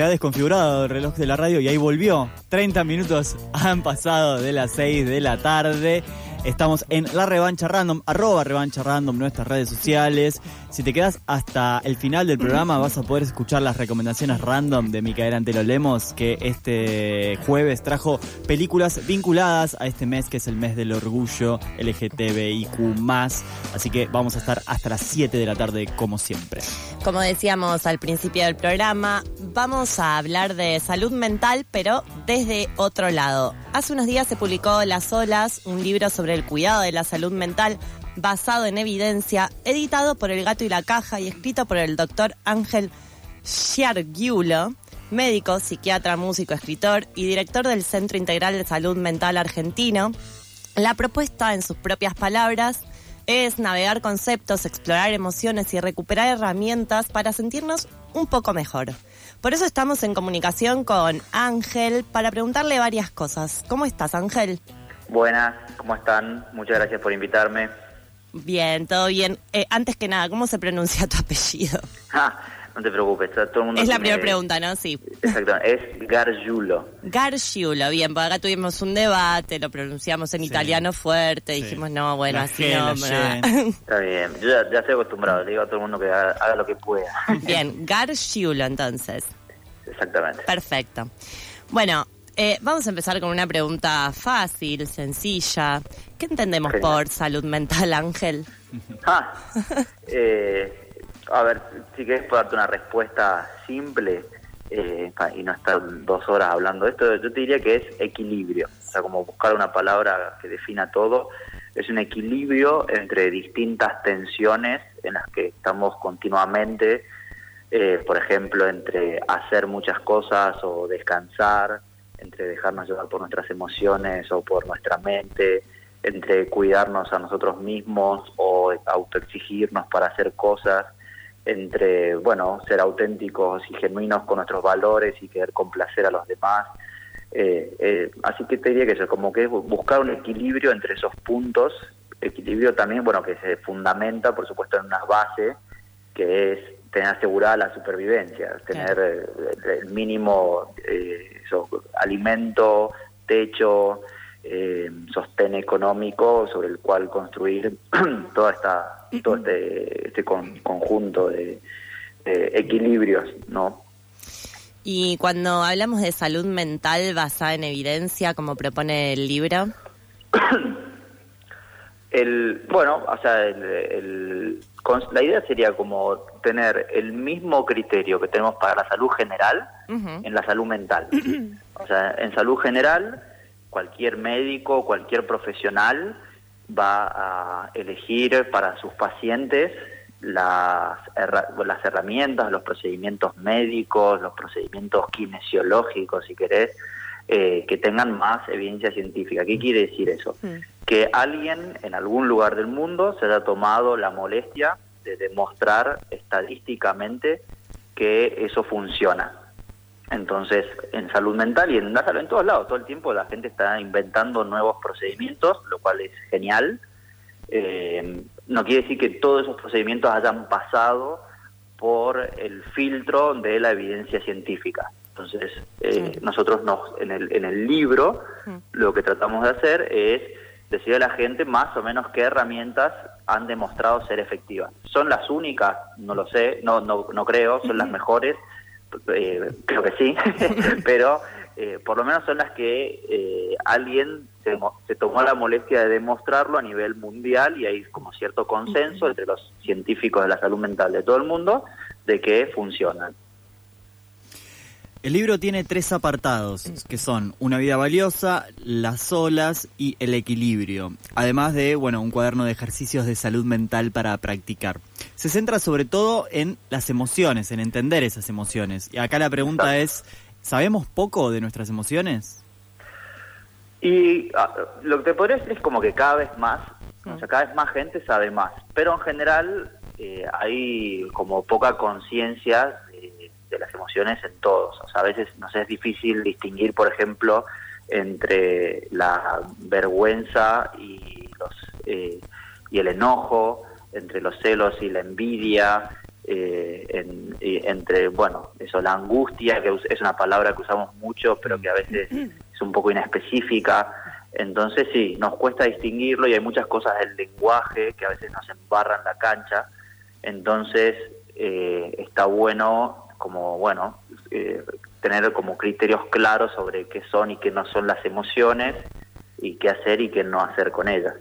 Se ha desconfigurado el reloj de la radio y ahí volvió. 30 minutos han pasado de las 6 de la tarde. Estamos en La Revancha Random, arroba Revancha Random, nuestras redes sociales. Si te quedas hasta el final del programa vas a poder escuchar las recomendaciones random de Micaela Antelo Lemos, que este jueves trajo películas vinculadas a este mes que es el mes del orgullo LGTBIQ+. Así que vamos a estar hasta las 7 de la tarde como siempre. Como decíamos al principio del programa, vamos a hablar de salud mental, pero desde otro lado. Hace unos días se publicó Las Olas, un libro sobre el cuidado de la salud mental basado en evidencia, editado por El Gato y la Caja y escrito por el doctor Ángel Sciargiulo, médico, psiquiatra, músico, escritor y director del Centro Integral de Salud Mental Argentino. La propuesta, en sus propias palabras, es navegar conceptos, explorar emociones y recuperar herramientas para sentirnos un poco mejor. Por eso estamos en comunicación con Ángel para preguntarle varias cosas. ¿Cómo estás, Ángel? Buenas, ¿cómo están? Muchas gracias por invitarme. Bien, todo bien. Eh, antes que nada, ¿cómo se pronuncia tu apellido? Ah, no te preocupes, todo el mundo Es la primera pregunta, ¿no? Sí. Exacto, es Gargiulo. Gargiulo, bien, porque acá tuvimos un debate, lo pronunciamos en Sí. italiano fuerte, Sí. dijimos, no, bueno, La así G, no. Está bien, yo ya, ya estoy acostumbrado, le digo a todo el mundo que haga, haga lo que pueda. Bien, Gargiulo entonces. Exactamente. Perfecto. Bueno, eh, vamos a empezar con una pregunta fácil, sencilla. ¿Qué entendemos Genial. por salud mental, Ángel? Ah, eh, a ver, si querés puedo darte una respuesta simple eh, y no estar dos horas hablando de esto, yo te diría que es equilibrio. O sea, como buscar una palabra que defina todo, es un equilibrio entre distintas tensiones en las que estamos continuamente, eh, por ejemplo, entre hacer muchas cosas o descansar, entre dejarnos llevar por nuestras emociones o por nuestra mente, entre cuidarnos a nosotros mismos o autoexigirnos para hacer cosas, entre, bueno, ser auténticos y genuinos con nuestros valores y querer complacer a los demás. Eh, eh, así que te diría que eso, como que es bu- buscar un equilibrio entre esos puntos, equilibrio también, bueno, que se fundamenta, por supuesto, en unas bases, que es tener asegurada la supervivencia, tener eh, el mínimo eh, eso, alimento, techo, eh, sostén económico sobre el cual construir toda esta todo este, este con- conjunto de, de equilibrios, ¿no? Y cuando hablamos de salud mental basada en evidencia, como propone el libro, El, bueno, o sea, el, la idea sería como tener el mismo criterio que tenemos para la salud general en la salud mental. O sea, en salud general, cualquier médico, cualquier profesional va a elegir para sus pacientes las, herra- las herramientas, los procedimientos médicos, los procedimientos kinesiológicos, si querés, eh, que tengan más evidencia científica. ¿Qué quiere decir eso? Que alguien en algún lugar del mundo se haya tomado la molestia de demostrar estadísticamente que eso funciona. Entonces, en salud mental y en la salud en todos lados, todo el tiempo la gente está inventando nuevos procedimientos, lo cual es genial. Eh, no quiere decir que todos esos procedimientos hayan pasado por el filtro de la evidencia científica. Entonces, eh, nosotros nos, en, el, en el libro lo que tratamos de hacer es decirle a la gente más o menos qué herramientas han demostrado ser efectivas. ¿Son las únicas? No lo sé, no, no, no creo, son las mejores, eh, creo que sí, pero eh, por lo menos son las que eh, alguien se, se tomó la molestia de demostrarlo a nivel mundial y hay como cierto consenso entre los científicos de la salud mental de todo el mundo de que funcionan. El libro tiene tres apartados, que son Una vida valiosa, Las olas y El equilibrio, además de, bueno, un cuaderno de ejercicios de salud mental para practicar. Se centra sobre todo en las emociones, en entender esas emociones. Y acá la pregunta es, ¿sabemos poco de nuestras emociones? Y ah, lo que te podría decir es como que cada vez más, o sea, cada vez más gente sabe más, pero en general eh, hay como poca conciencia de, las emociones en todos. O sea, a veces nos es difícil distinguir, por ejemplo, entre la vergüenza y los eh, y el enojo, entre los celos y la envidia, eh, en- y entre, bueno, eso, la angustia, que es una palabra que usamos mucho, pero que a veces es un poco inespecífica. Entonces sí, nos cuesta distinguirlo y hay muchas cosas del lenguaje que a veces nos embarran la cancha. Entonces eh, está bueno como, bueno, eh, tener como criterios claros sobre qué son y qué no son las emociones y qué hacer y qué no hacer con ellas.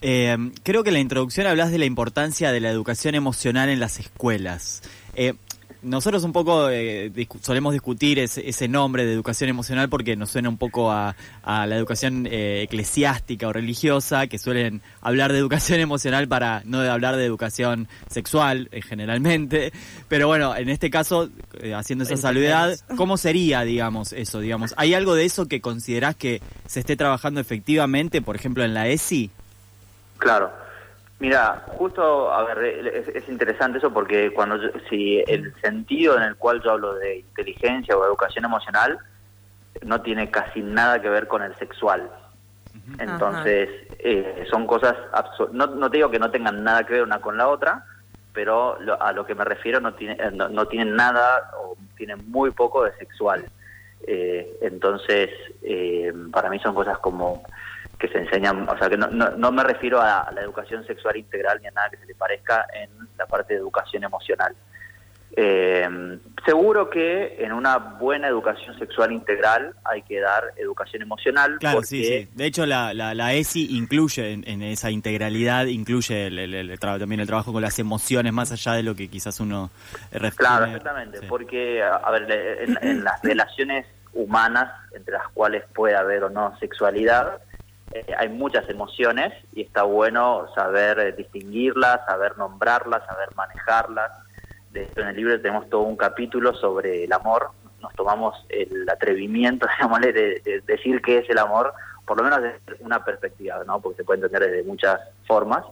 Eh, creo que en la introducción hablas de la importancia de la educación emocional en las escuelas. Eh, nosotros un poco eh, discu- solemos discutir ese, ese nombre de educación emocional porque nos suena un poco a, a la educación eh, eclesiástica o religiosa, que suelen hablar de educación emocional para no de hablar de educación sexual eh, generalmente. Pero bueno, en este caso, eh, haciendo esa salvedad, ¿cómo sería, digamos, eso? digamos ¿Hay algo de eso que considerás que se esté trabajando efectivamente, por ejemplo, en la ESI? Claro. Mira, justo, a ver, es, es interesante eso porque cuando yo- si el sentido en el cual yo hablo de inteligencia o educación emocional no tiene casi nada que ver con el sexual. Entonces, eh, son cosas, no, no te digo que no tengan nada que ver una con la otra, pero lo- a lo que me refiero no, tiene, eh, no, no tienen nada o tienen muy poco de sexual. Eh, entonces, eh, para mí son cosas como que se enseñan, o sea, que no, no, no me refiero a, a la educación sexual integral ni a nada que se le parezca en la parte de educación emocional. Eh, seguro que en una buena educación sexual integral hay que dar educación emocional. Claro, porque, sí, sí. De hecho, la, la, la ESI incluye en, en esa integralidad, incluye el, el- el también el trabajo con las emociones, más allá de lo que quizás uno refiere. Claro, exactamente, Sí. porque, a ver, en, en las relaciones humanas, entre las cuales puede haber o no sexualidad, eh, hay muchas emociones y está bueno saber eh, distinguirlas, saber nombrarlas, saber manejarlas. De hecho, en el libro tenemos todo un capítulo sobre el amor. Nos tomamos el atrevimiento, de, de decir qué es el amor, por lo menos desde una perspectiva, ¿no? Porque se puede entender de muchas formas.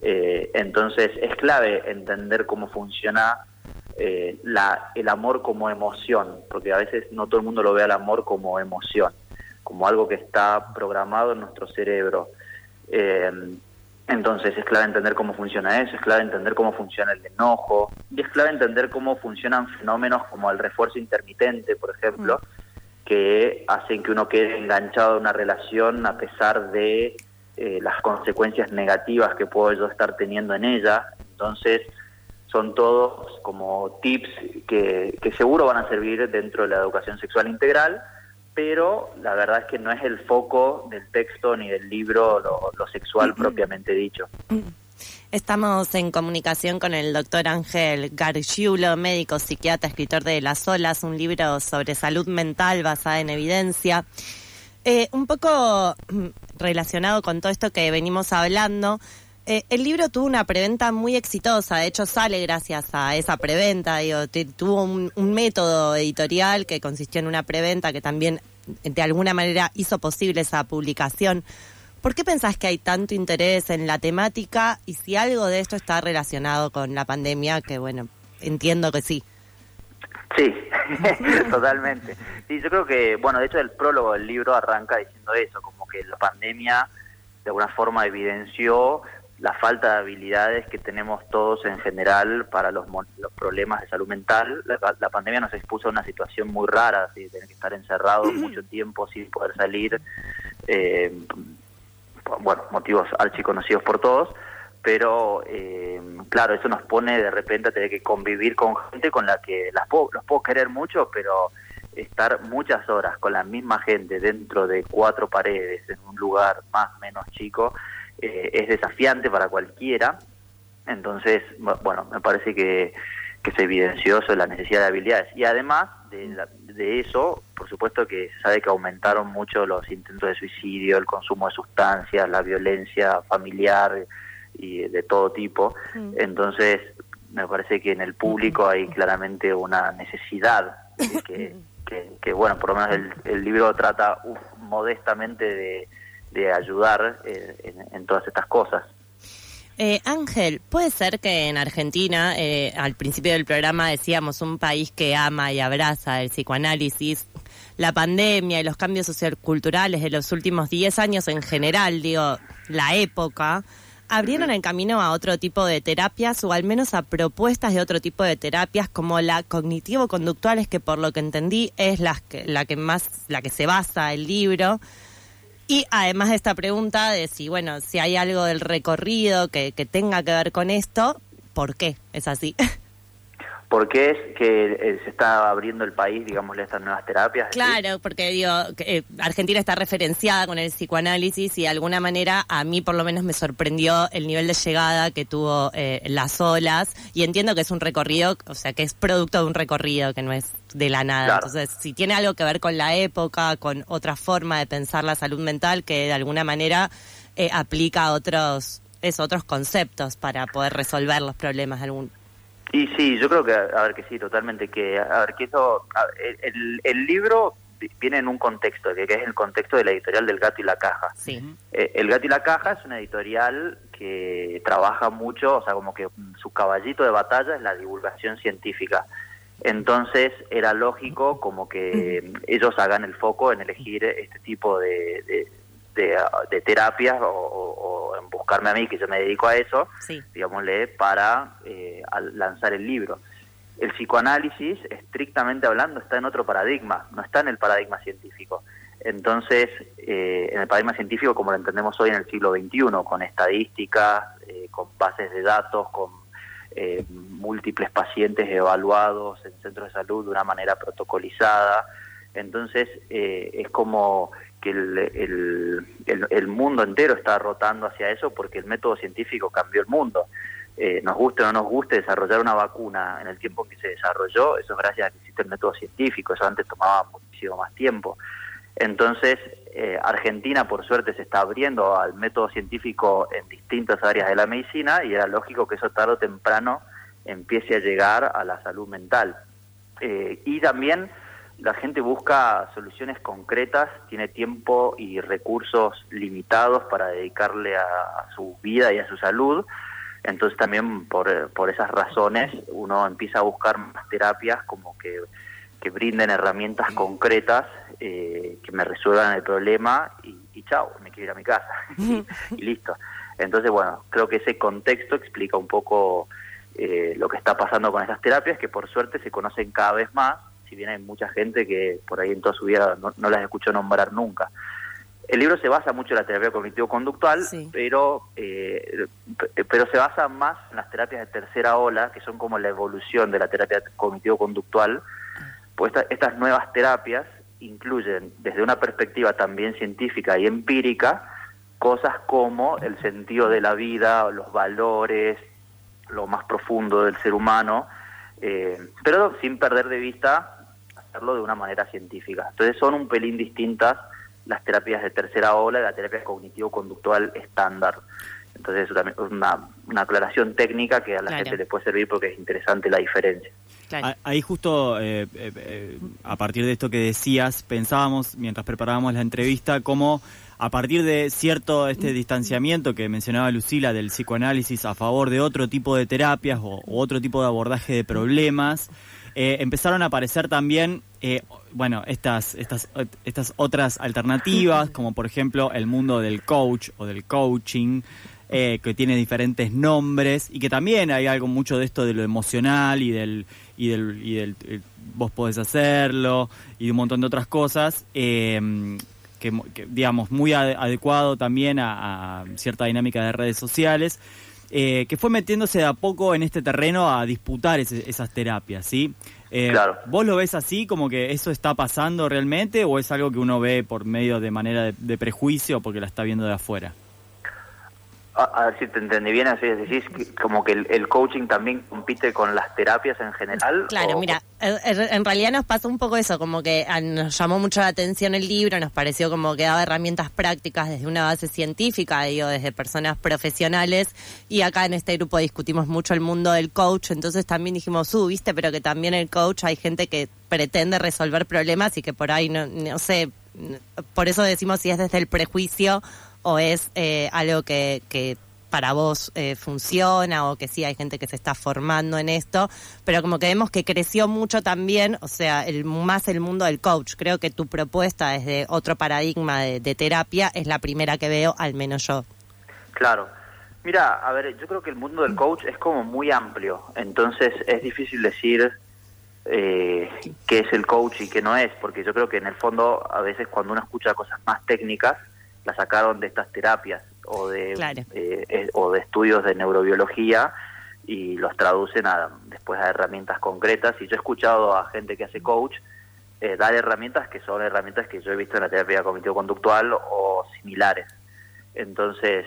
Eh, entonces es clave entender cómo funciona eh, la, el amor como emoción, porque a veces no todo el mundo lo ve al amor como emoción, como algo que está programado en nuestro cerebro. Eh, entonces es clave entender cómo funciona eso, es clave entender cómo funciona el enojo, y es clave entender cómo funcionan fenómenos como el refuerzo intermitente, por ejemplo, que hacen que uno quede enganchado a una relación a pesar de eh, las consecuencias negativas que puedo yo estar teniendo en ella. Entonces, son todos como tips que, que seguro van a servir dentro de la educación sexual integral, pero la verdad es que no es el foco del texto ni del libro lo, lo sexual propiamente dicho. Estamos en comunicación con el doctor Ángel Gargiulo, médico psiquiatra, escritor de Las Olas, un libro sobre salud mental basada en evidencia. Eh, un poco mm, relacionado con todo esto que venimos hablando, eh, el libro tuvo una preventa muy exitosa, de hecho sale gracias a esa preventa, digo, tuvo un, un método editorial que consistió en una preventa que también de alguna manera hizo posible esa publicación. ¿Por qué pensás que hay tanto interés en la temática y si algo de esto está relacionado con la pandemia? Que bueno, entiendo que sí. Sí, totalmente. Sí, yo creo que, bueno, de hecho el prólogo del libro arranca diciendo eso, como que la pandemia de alguna forma evidenció la falta de habilidades que tenemos todos en general para los, los problemas de salud mental. La, la pandemia nos expuso a una situación muy rara, así, de tener que estar encerrados mucho tiempo sin poder salir, eh, por, bueno, motivos archiconocidos por todos, pero eh, claro, eso nos pone de repente a tener que convivir con gente con la que las puedo, los puedo querer mucho, pero estar muchas horas con la misma gente dentro de cuatro paredes en un lugar más o menos chico eh, es desafiante para cualquiera. Entonces, bu- bueno, me parece que, que se evidenció eso, la necesidad de habilidades. Y además de, la- de eso, por supuesto que se sabe que aumentaron mucho los intentos de suicidio, el consumo de sustancias, la violencia familiar y de todo tipo. Entonces, me parece que en el público hay claramente una necesidad de que, que, que, bueno, por lo menos el, el libro trata uf, modestamente de, de ayudar eh, en, en todas estas cosas. Eh, Ángel, puede ser que en Argentina, eh, al principio del programa decíamos un país que ama y abraza el psicoanálisis, la pandemia y los cambios socioculturales de los últimos 10 años en general, digo, la época, abrieron el camino a otro tipo de terapias o al menos a propuestas de otro tipo de terapias como la cognitivo-conductuales que por lo que entendí es la que, la que más la que se basa el libro y además de esta pregunta de si bueno si hay algo del recorrido que, que tenga que ver con esto ¿por qué es así? ¿Por qué es que eh, se está abriendo el país, digámosle, a estas nuevas terapias? Claro, porque digo, eh, Argentina está referenciada con el psicoanálisis y de alguna manera a mí por lo menos me sorprendió el nivel de llegada que tuvo eh, las olas y entiendo que es un recorrido, o sea, que es producto de un recorrido que no es de la nada. Claro. Entonces, si tiene algo que ver con la época, con otra forma de pensar la salud mental que de alguna manera eh, aplica otros, es, otros conceptos para poder resolver los problemas de algún Y sí, yo creo que, a ver, que sí, totalmente, que, a ver, que eso, a- el, el libro viene en un contexto, que, que es el contexto de la editorial del Gato y la Caja. Sí. Eh, el Gato y la Caja es una editorial que trabaja mucho, o sea, como que su caballito de batalla es la divulgación científica. Entonces era lógico como que ellos hagan el foco en elegir este tipo de, de, de, de terapias o, en buscarme a mí, que yo me dedico a eso, Sí. digámosle, para eh, lanzar el libro. El psicoanálisis, estrictamente hablando, está en otro paradigma, no está en el paradigma científico. Entonces, eh, en el paradigma científico, como lo entendemos hoy en el siglo XXI, con estadísticas, eh, con bases de datos, con eh, múltiples pacientes evaluados en centros de salud de una manera protocolizada. Entonces, eh, es como que el, mundo entero está rotando hacia eso porque el método científico cambió el mundo. Eh, nos guste o no nos guste desarrollar una vacuna en el tiempo en que se desarrolló, eso es gracias a que existe el método científico, eso antes tomaba muchísimo más tiempo. Entonces, eh, Argentina, por suerte, se está abriendo al método científico en distintas áreas de la medicina y era lógico que eso tarde o temprano empiece a llegar a la salud mental. Eh, y también la gente busca soluciones concretas, tiene tiempo y recursos limitados para dedicarle a, a su vida y a su salud. Entonces también por, eh, por esas razones uno empieza a buscar más terapias como que, que brinden herramientas concretas eh, que me resuelvan el problema y, y chao, me quiero ir a mi casa y, y listo. Entonces, bueno, creo que ese contexto explica un poco eh, lo que está pasando con estas terapias, que por suerte se conocen cada vez más, si bien hay mucha gente que por ahí en toda su vida no, no las escuchó nombrar nunca. El libro se basa mucho en la terapia cognitivo-conductual, Sí. pero, eh, pero se basa más en las terapias de tercera ola, que son como la evolución de la terapia cognitivo-conductual, pues esta- estas nuevas terapias incluyen desde una perspectiva también científica y empírica cosas como el sentido de la vida, los valores, lo más profundo del ser humano, eh, pero sin perder de vista hacerlo de una manera científica. Entonces son un pelín distintas las terapias de tercera ola y la terapia cognitivo-conductual estándar. Entonces eso también es una, una aclaración técnica que a la Claro. gente le puede servir porque es interesante la diferencia. Claro. Ahí justo, eh, eh, eh, a partir de esto que decías, pensábamos, mientras preparábamos la entrevista, cómo a partir de cierto este distanciamiento que mencionaba Lucila del psicoanálisis a favor de otro tipo de terapias o, o otro tipo de abordaje de problemas, eh, empezaron a aparecer también, eh, bueno, estas, estas, estas otras alternativas, como por ejemplo el mundo del coach o del coaching, eh, que tiene diferentes nombres y que también hay algo mucho de esto de lo emocional y del y del, y del eh, vos podés hacerlo y de un montón de otras cosas eh, que, que, digamos muy ade- adecuado también a, a cierta dinámica de redes sociales eh, que fue metiéndose de a poco en este terreno a disputar ese- esas terapias, ¿sí? Eh, Claro. ¿Vos lo ves así, como que eso está pasando realmente, o es algo que uno ve por medio de manera de, de prejuicio porque la está viendo de afuera? A, a ver si te entendí bien, así decís que- como que el, el coaching también compite con las terapias en general. Claro, o- mira, en realidad nos pasó un poco eso, como que nos llamó mucho la atención el libro, nos pareció como que daba herramientas prácticas desde una base científica, digo, desde personas profesionales, y acá en este grupo discutimos mucho el mundo del coach, entonces también dijimos, uh, viste, pero que también el coach hay gente que pretende resolver problemas y que por ahí, no, no sé, por eso decimos si es desde el prejuicio o es eh, algo que, que para vos eh, funciona o que sí hay gente que se está formando en esto, pero como que vemos que creció mucho también, o sea, el, más el mundo del coach. Creo que tu propuesta desde otro paradigma de, terapia es la primera que veo, al menos yo. Claro. Mira, a ver, yo creo que el mundo del coach es como muy amplio, entonces es difícil decir eh, qué es el coach y qué no es, porque yo creo que en el fondo a veces cuando uno escucha cosas más técnicas, las sacaron de estas terapias o de, Claro. eh, eh, o de estudios de neurobiología y los traducen a, después a herramientas concretas. Y yo he escuchado a gente que hace coach eh, dar herramientas que son herramientas que yo he visto en la terapia cognitivo-conductual o similares. Entonces,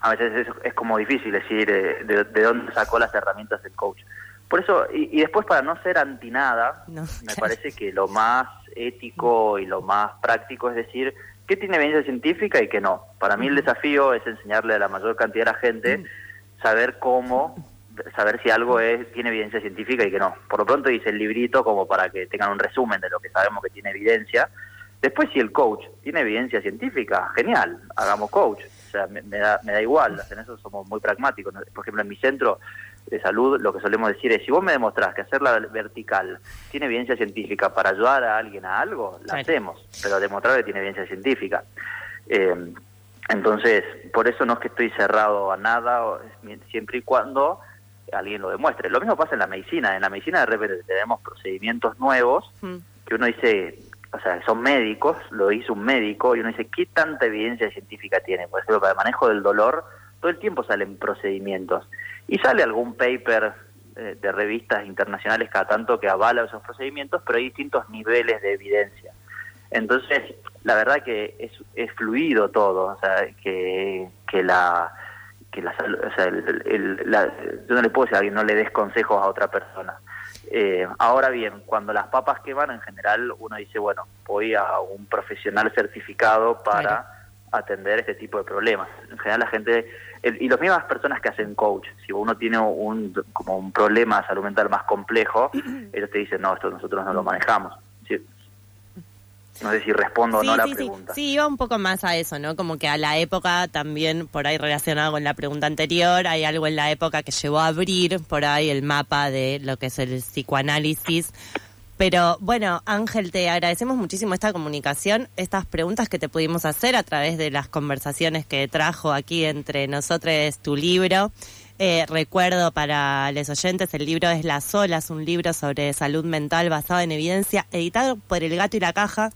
a veces es, es como difícil decir eh, de, de dónde sacó las herramientas el coach. Por eso, y, y después para no ser anti nada, No, me claro. parece que lo más ético y lo más práctico es decir qué tiene evidencia científica y qué no. Para mí el desafío es enseñarle a la mayor cantidad de la gente saber cómo, saber si algo es, tiene evidencia científica y que no. Por lo pronto hice el librito como para que tengan un resumen de lo que sabemos que tiene evidencia. Después si el coach tiene evidencia científica, genial, hagamos coach. O sea, me, me da, me da igual, en eso somos muy pragmáticos. Por ejemplo, en mi centro de salud lo que solemos decir es, si vos me demostrás que hacerla vertical tiene evidencia científica para ayudar a alguien a algo, la Claro. hacemos, pero demostrar que tiene evidencia científica. Eh, entonces, por eso no es que estoy cerrado a nada, siempre y cuando alguien lo demuestre. Lo mismo pasa en la medicina. En la medicina de repente tenemos procedimientos nuevos Mm. que uno dice, o sea, son médicos, lo hizo un médico, y uno dice, ¿qué tanta evidencia científica tiene? Por ejemplo, para el manejo del dolor, todo el tiempo salen procedimientos. Y sale algún paper eh, de revistas internacionales cada tanto que avala esos procedimientos, pero hay distintos niveles de evidencia. Entonces, la verdad que es, es fluido todo, o sea, que, que la que la, o sea, el- la- yo no le puedo decir a alguien no le des consejos a otra persona. Eh, ahora bien, cuando las papas queman, en general uno dice, bueno, voy a un profesional certificado para. Atender este tipo de problemas. En general la gente, el- y las mismas personas que hacen coach, si uno tiene un, como un problema de salud mental más complejo, ellos te dicen, no, esto nosotros no lo manejamos. Sí. No sé si respondo o Sí, no la sí, sí. pregunta. Sí, iba un poco más a eso, ¿no? Como que a la época también, por ahí relacionado con la pregunta anterior, hay algo en la época que llevó a abrir por ahí el mapa de lo que es el psicoanálisis. Pero bueno, Ángel, te agradecemos muchísimo esta comunicación, estas preguntas que te pudimos hacer a través de las conversaciones que trajo aquí entre nosotros tu libro. Eh, recuerdo para los oyentes, el libro es Las Olas, un libro sobre salud mental basado en evidencia, editado por El Gato y la Caja.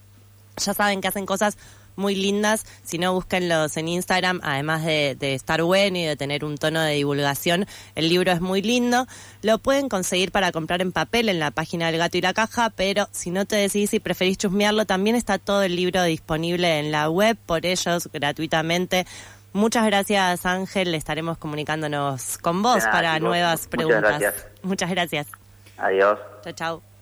Ya saben que hacen cosas muy lindas. Si no, búsquenlos en Instagram. Además de, de estar bueno y de tener un tono de divulgación, el libro es muy lindo. Lo pueden conseguir para comprar en papel en la página del Gato y la Caja, pero si no te decidís y preferís chusmearlo, también está todo el libro disponible en la web por ellos gratuitamente. Muchas gracias, Ángel. Estaremos comunicándonos con vos nada, para nuevas Muchas preguntas. gracias. Muchas gracias. Adiós. Chao, chao.